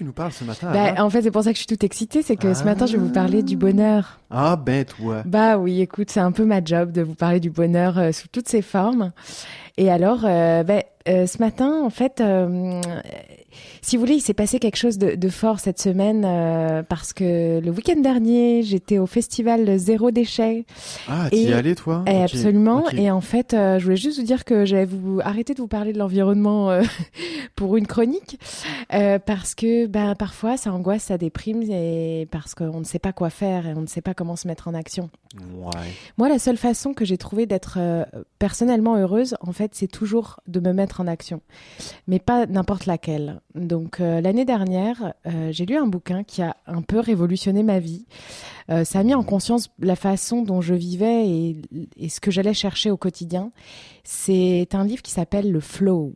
nous parles ce matin Bah, en fait, c'est pour ça que je suis toute excitée, c'est que ce matin, je vais vous parler du bonheur. Ah ben toi. Bah oui, écoute, c'est un peu ma job de vous parler du bonheur euh, sous toutes ses formes. Et alors, euh, ben, euh, ce matin, en fait, euh, si vous voulez, il s'est passé quelque chose de, de fort cette semaine euh, parce que le week-end dernier, j'étais au festival Zéro Déchet. Ah, t'y es allé toi Eh, Absolument. Et en fait, je voulais juste vous dire que j'allais vous arrêter de vous parler de l'environnement pour une chronique parce que ben, parfois, ça angoisse, ça déprime et parce qu'on ne sait pas quoi faire et on ne sait pas comment se mettre en action. Ouais. Moi, la seule façon que j'ai trouvé d'être personnellement heureuse, en fait, c'est toujours de me mettre en action, mais pas n'importe laquelle. Donc, euh, l'année dernière, euh, j'ai lu un bouquin qui a un peu révolutionné ma vie. Euh, ça a mis en conscience la façon dont je vivais et, et ce que j'allais chercher au quotidien. C'est un livre qui s'appelle Le Flow.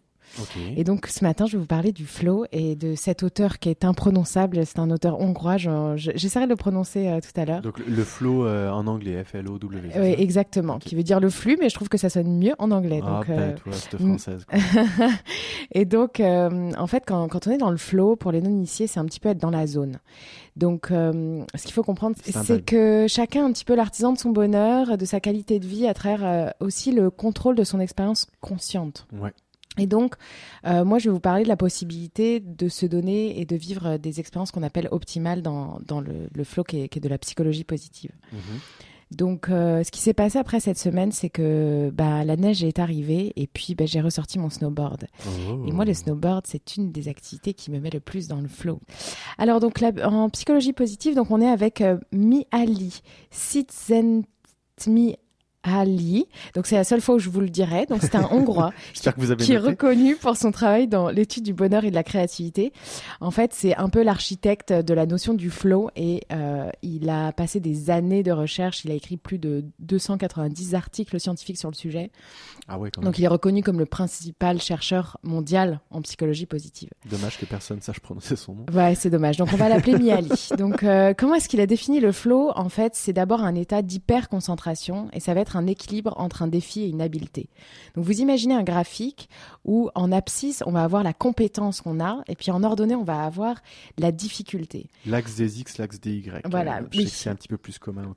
Et donc ce matin, je vais vous parler du flow et de cet auteur qui est imprononçable. C'est un auteur hongrois. je- je- J'essaierai de le prononcer euh, tout à l'heure. Donc le- flow euh, en anglais, F-L-O-W. Oui, exactement. Qui veut dire le flux, mais je trouve que ça sonne mieux en anglais. Ah donc, euh, toi, mm. française. quoi. et donc, euh, en fait, quand, quand on est dans le flow, pour les non-initiés, c'est un petit peu être dans la zone. Donc, ce qu'il faut comprendre, C'est que chacun est un petit peu l'artisan de son bonheur, de sa qualité de vie, à travers aussi le contrôle de son expérience consciente. Ouais. Et donc, euh, moi, je vais vous parler de la possibilité de se donner et de vivre euh, des expériences qu'on appelle optimales dans, dans le, le flow qui est, qui est de la psychologie positive. Mhm. Donc, euh, ce qui s'est passé après cette semaine, c'est que bah, la neige est arrivée et puis bah, j'ai ressorti mon snowboard. Oh. Et moi, le snowboard, c'est une des activités qui me met le plus dans le flow. Alors, donc, la- en psychologie positive, donc on est avec euh, Mihaly Csikszentmihalyi. Donc, c'est la seule fois où je vous le dirai. Donc, c'est un Hongrois qui est reconnu pour son travail dans l'étude du bonheur et de la créativité. En fait, c'est un peu l'architecte de la notion du flow et euh, il a passé des années de recherche. Il a écrit plus de 290 articles scientifiques sur le sujet. Ah ouais, quand même. Donc, il est reconnu comme le principal chercheur mondial en psychologie positive. Dommage que personne sache prononcer son nom. Ouais, c'est dommage. Donc, on va l'appeler Mihaly. Donc, euh, comment est-ce qu'il a défini le flow? En fait, c'est d'abord un état d'hyper-concentration et ça va être un équilibre entre un défi et une habileté. Donc, vous imaginez un graphique où en abscisse, on va avoir la compétence qu'on a et puis en ordonnée, on va avoir la difficulté. L'axe des X, l'axe des Y. Voilà, Euh, oui. c'est un petit peu plus commun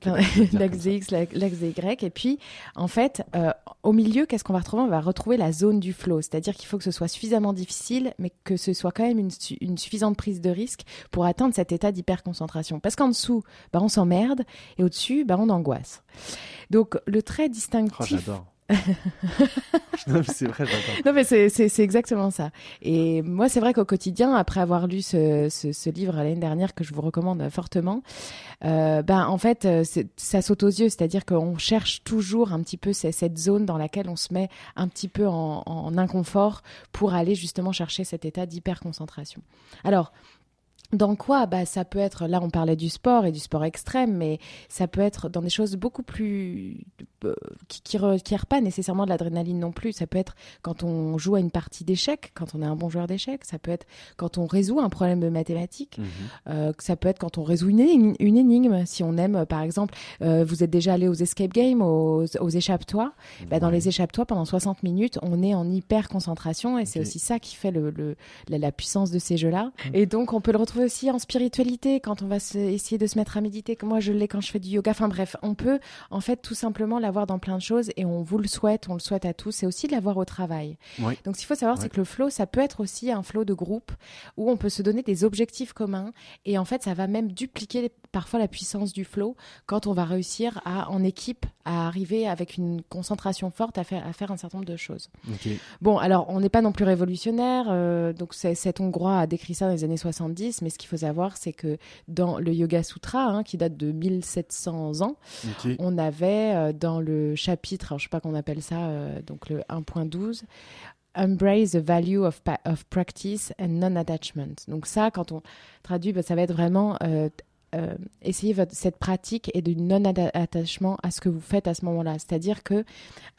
l'axe des X, la- l'axe des Y. Et puis, en fait, euh, au milieu, qu'est-ce qu'on va retrouver? On va retrouver la zone du flow. C'est-à-dire qu'il faut que ce soit suffisamment difficile, mais que ce soit quand même une suffisante prise de risque pour atteindre cet état d'hyperconcentration. Parce qu'en dessous, bah, on s'emmerde, et au-dessus, bah, on angoisse. Donc, le trait Oh, distinctif... j'adore. non, mais c'est vrai, j'adore. Non, mais c'est- exactement ça. Et moi, c'est vrai qu'au quotidien, après avoir lu ce, ce, ce livre l'année dernière que je vous recommande fortement, euh, ben en fait, euh, ça saute aux yeux. C'est-à-dire qu'on cherche toujours un petit peu cette zone dans laquelle on se met un petit peu en, en inconfort pour aller justement chercher cet état d'hyperconcentration. Alors, dans quoi? Bah, Ça peut être, là on parlait du sport et du sport extrême, mais ça peut être dans des choses beaucoup plus... euh, qui qui requièrent pas nécessairement de l'adrénaline non plus. Ça peut être quand on joue à une partie d'échecs, quand on est un bon joueur d'échecs. Ça peut être quand on résout un problème de mathématiques. Mhm. Euh, ça peut être quand on résout une énigme. Une énigme si on aime, par exemple, euh, vous êtes déjà allé aux escape games, aux, aux échappe-toits. Bah, dans les échappe-toits, pendant 60 minutes, on est en hyper concentration et c'est aussi ça qui fait le, le- la, la puissance de ces jeux-là. Et donc, on peut le retrouver aussi en spiritualité quand on va se- essayer de se mettre à méditer. Comme moi, je l'ai quand je fais du yoga. Enfin bref, on peut en fait tout simplement l'avoir dans plein de choses et on vous le souhaite, on le souhaite à tous. C'est aussi de l'avoir au travail. Donc, ce qu'il faut savoir, c'est que le flow, ça peut être aussi un flow de groupe où on peut se donner des objectifs communs et en fait, ça va même dupliquer les- parfois la puissance du flow quand on va réussir à, en équipe, à arriver avec une concentration forte à faire, à faire un certain nombre de choses. Bon, alors, on n'est pas non plus révolutionnaire. euh, donc, cet Hongrois a décrit ça dans les années 70. Mais ce qu'il faut savoir, c'est que dans le Yoga Sutra, hein, qui date de 1700 ans, on avait euh, dans le chapitre, alors, je sais pas qu'on appelle ça, euh, donc le 1.12, Embrace the value of, practice and non-attachment. Donc ça, quand on traduit, bah, ça va être vraiment euh, euh, essayer votre, cette pratique et du non-attachement à ce que vous faites à ce moment-là. C'est-à-dire que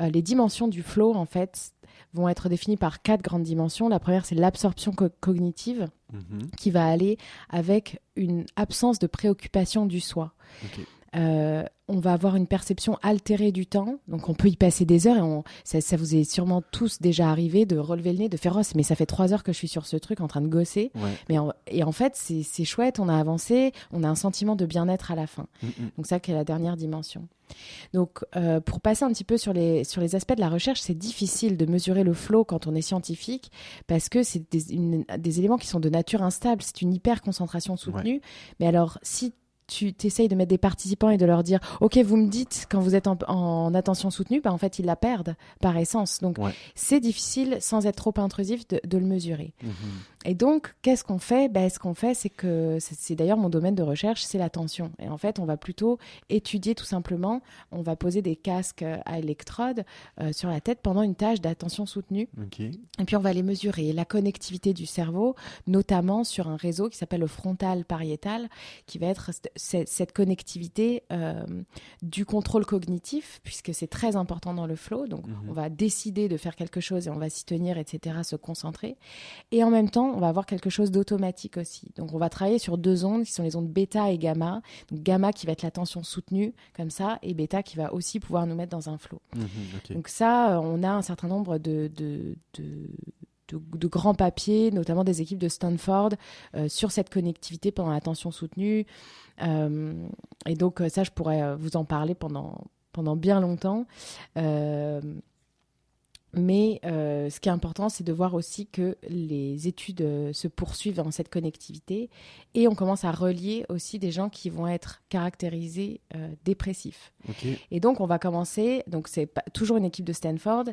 euh, les dimensions du flow, en fait, vont être définies par quatre grandes dimensions. La première, c'est l'absorption co- cognitive Mhm. qui va aller avec une absence de préoccupation du soi. Euh, on va avoir une perception altérée du temps. Donc on peut y passer des heures et on, ça, vous est sûrement tous déjà arrivé de relever le nez, de faire oh, mais ça fait trois heures que je suis sur ce truc en train de gosser. Mais et en fait, c'est chouette, on a avancé, on a un sentiment de bien-être à la fin. Mm, mm. Donc ça qui est la dernière dimension. Donc, euh, pour passer un petit peu sur les, sur les aspects de la recherche, c'est difficile de mesurer le flow quand on est scientifique parce que c'est des, des, éléments qui sont de nature instable. C'est une hyper concentration soutenue. Mais alors, si tu essayes de mettre des participants et de leur dire ok vous me dites quand vous êtes en, attention soutenue bah en fait ils la perdent par essence. Donc c'est difficile sans être trop intrusif de, le mesurer. Mhm. et donc qu'est-ce qu'on fait? Bah, ce qu'on fait c'est que c'est d'ailleurs mon domaine de recherche c'est l'attention. Et en fait on va plutôt étudier tout simplement. On va poser des casques à électrodes euh, sur la tête pendant une tâche d'attention soutenue. Et puis on va les mesurer. La connectivité du cerveau notamment sur un réseau qui s'appelle le frontal pariétal qui va être cette, connectivité euh, du contrôle cognitif, puisque c'est très important dans le flow. Donc, mhm. on va décider de faire quelque chose et on va s'y tenir, etc., se concentrer. Et en même temps, on va avoir quelque chose d'automatique aussi. Donc, on va travailler sur deux ondes qui sont les ondes bêta et gamma. Donc, gamma qui va être la tension soutenue, comme ça, et bêta qui va aussi pouvoir nous mettre dans un flow. Mhm, Donc, ça, euh, on a un certain nombre de, de, de grands papiers, notamment des équipes de Stanford, euh, sur cette connectivité pendant l'attention soutenue. Euh, et donc euh, ça, je pourrais vous en parler pendant, pendant bien longtemps. Mais ce qui est important, c'est de voir aussi que les études se poursuivent dans cette connectivité et on commence à relier aussi des gens qui vont être caractérisés dépressifs. Et donc, on va commencer. Donc, c'est toujours une équipe de Stanford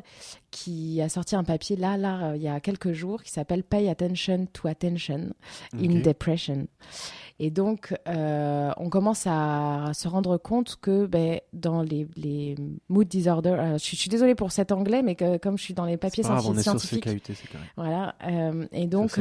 qui a sorti un papier là, là, il y a quelques jours, qui s'appelle Pay Attention to Attention in Depression. Et donc, euh, on commence à se rendre compte que ben, dans les, les mood disorders, euh, je, suis désolée pour cet anglais, mais que, comme je suis dans les papiers scientifiques, on est sur CKUT, Voilà, euh, et donc.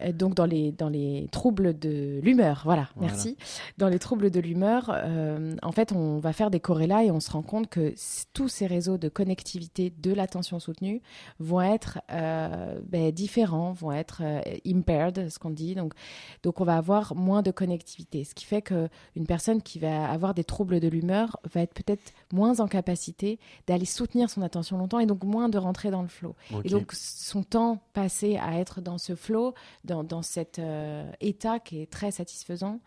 Euh, donc dans les, dans les troubles de l'humeur, voilà, merci. Dans les troubles de l'humeur, euh, en fait, on va faire des corrélats et on se rend compte que tous ces réseaux de connectivité de l'attention soutenue vont être euh, ben, différents, vont être impaired, ce qu'on dit. Donc, donc, on va avoir moins de connectivité, ce qui fait qu'une personne qui va avoir des troubles de l'humeur va être peut-être moins en capacité d'aller soutenir son attention longtemps et donc moins de rentrer dans le flow. Et donc, son temps passé à être dans ce flow, dans, cet euh, état qui est très satisfaisant,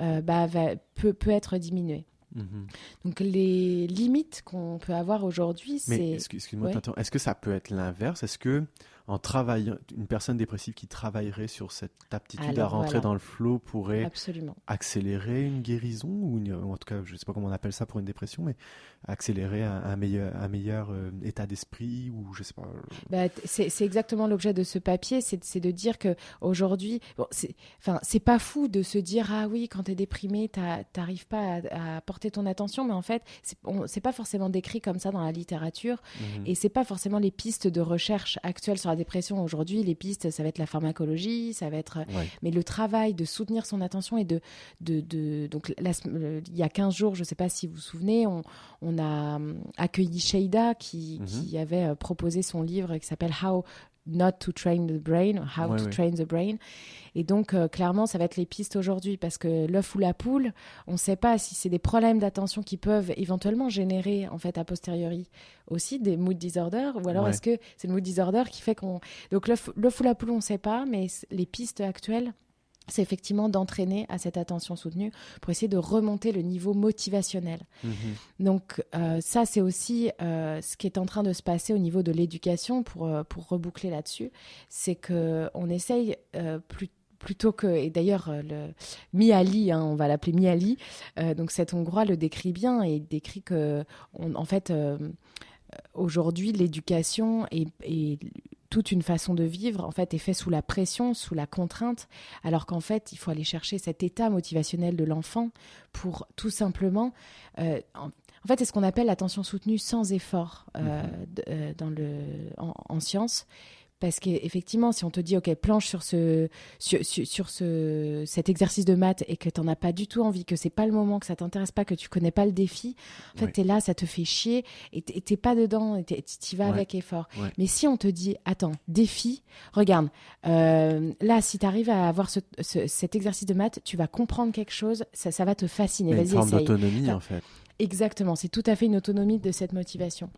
euh, bah, peut, peut être diminué. Mhm. Donc les limites qu'on peut avoir aujourd'hui, c'est... Excuse-moi, est-ce que ça peut être l'inverse? Est-ce que en travaillant, une personne dépressive qui travaillerait sur cette aptitude à rentrer dans le flow pourrait Absolument. accélérer une guérison ou, en tout cas, je ne sais pas comment on appelle ça pour une dépression, mais accélérer un, meilleur, un meilleur euh, état d'esprit ou je sais pas. Bah, c'est exactement l'objet de ce papier, c'est de dire que aujourd'hui, bon, enfin, c'est pas fou de se dire ah oui, quand tu es déprimé, t'arrives pas à, porter ton attention, mais en fait, c'est pas forcément décrit comme ça dans la littérature mmh et c'est pas forcément les pistes de recherche actuelles sur la dépression aujourd'hui, les pistes, ça va être la pharmacologie, ça va être. Mais le travail de soutenir son attention et de. de, de donc, il y a 15 jours, je ne sais pas si vous vous souvenez, on, on a hum, accueilli Sheida qui, mhm. qui avait euh, proposé son livre qui s'appelle How Not to Train the Brain, How to Train the Brain. Et donc, euh, clairement, ça va être les pistes aujourd'hui parce que l'œuf ou la poule, on ne sait pas si c'est des problèmes d'attention qui peuvent éventuellement générer, en fait, a posteriori aussi des mood disorders ou alors est-ce que c'est le mood disorder qui fait qu'on. Donc, l'œuf ou la poule, on ne sait pas, mais les pistes actuelles c'est effectivement d'entraîner à cette attention soutenue pour essayer de remonter le niveau motivationnel. Mhm. Donc euh, ça, c'est aussi euh, ce qui est en train de se passer au niveau de l'éducation, pour, euh, pour reboucler là-dessus, c'est qu'on essaye plutôt que et d'ailleurs le Miali hein, on va l'appeler Miali donc cet hongrois le décrit bien et il décrit que en fait aujourd'hui l'éducation est, toute une façon de vivre en fait est faite sous la pression, sous la contrainte, alors qu'en fait il faut aller chercher cet état motivationnel de l'enfant pour tout simplement euh, en, fait c'est ce qu'on appelle l'attention soutenue sans effort euh, mhm. euh, dans le en, science Parce qu'effectivement, si on te dit, OK, planche sur, ce, sur, sur, ce, cet exercice de maths et que tu n'en as pas du tout envie, que c'est pas le moment, que ça t'intéresse pas, que tu connais pas le défi, en fait, tu es là, ça te fait chier et tu pas dedans, tu y vas avec effort. Mais si on te dit, attends, défi, regarde, euh, là, si tu arrives à avoir ce, cet exercice de maths, tu vas comprendre quelque chose, ça, ça va te fasciner. Vas-y, Une forme d'autonomie, en fait. Exactement, c'est tout à fait une autonomie de cette motivation.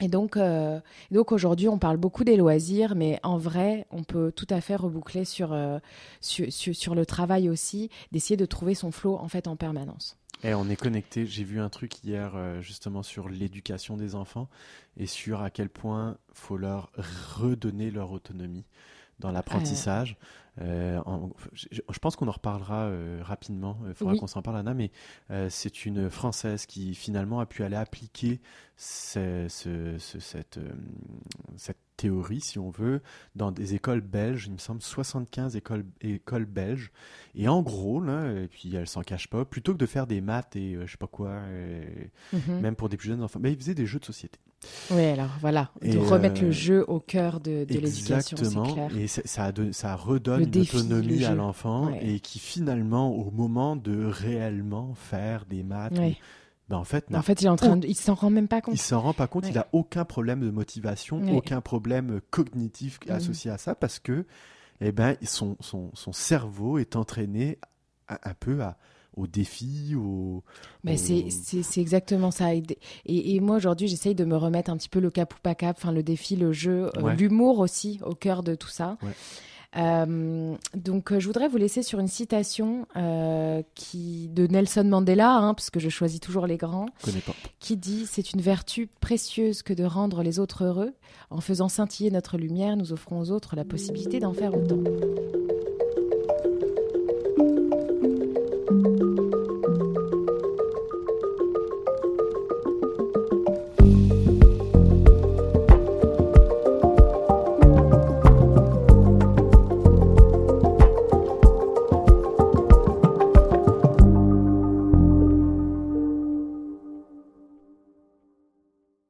Et donc, euh, donc aujourd'hui, on parle beaucoup des loisirs, mais en vrai, on peut tout à fait reboucler sur, euh, sur, sur, le travail aussi, d'essayer de trouver son flow en fait en permanence. Et on est connecté. J'ai vu un truc hier euh, justement sur l'éducation des enfants et sur à quel point faut leur redonner leur autonomie dans l'apprentissage. Euh, je, pense qu'on en reparlera euh, rapidement. Il faudra qu'on s'en parle, Anna. Mais euh, c'est une Française qui finalement a pu aller appliquer ce, cette, cette théorie, si on veut, dans des écoles belges. Il me semble 75 écoles, écoles belges. Et en gros, là, et puis elle s'en cache pas, plutôt que de faire des maths et je sais pas quoi, mhm. même pour des plus jeunes enfants, mais ils faisaient des jeux de société. Oui, alors voilà, de remettre le jeu au cœur de, de l'éducation. Exactement, et ça, ça, redonne une autonomie à l'enfant et qui finalement, au moment de réellement faire des maths, ben en fait, en fait, il est en train, il s'en rend même pas compte. Il s'en rend pas compte. Il a aucun problème de motivation, aucun problème cognitif mm. associé à ça parce que, eh ben, son, son, son cerveau est entraîné un peu à, au défi, au. Mais c'est exactement ça. Et, et, moi aujourd'hui, j'essaye de me remettre un petit peu le cap ou pas cap, enfin le défi, le jeu, euh, l'humour aussi au cœur de tout ça. Euh, donc, euh, je voudrais vous laisser sur une citation qui de Nelson Mandela, hein, parce que je choisis toujours les grands, qui dit c'est une vertu précieuse que de rendre les autres heureux. En faisant scintiller notre lumière, nous offrons aux autres la possibilité d'en faire autant.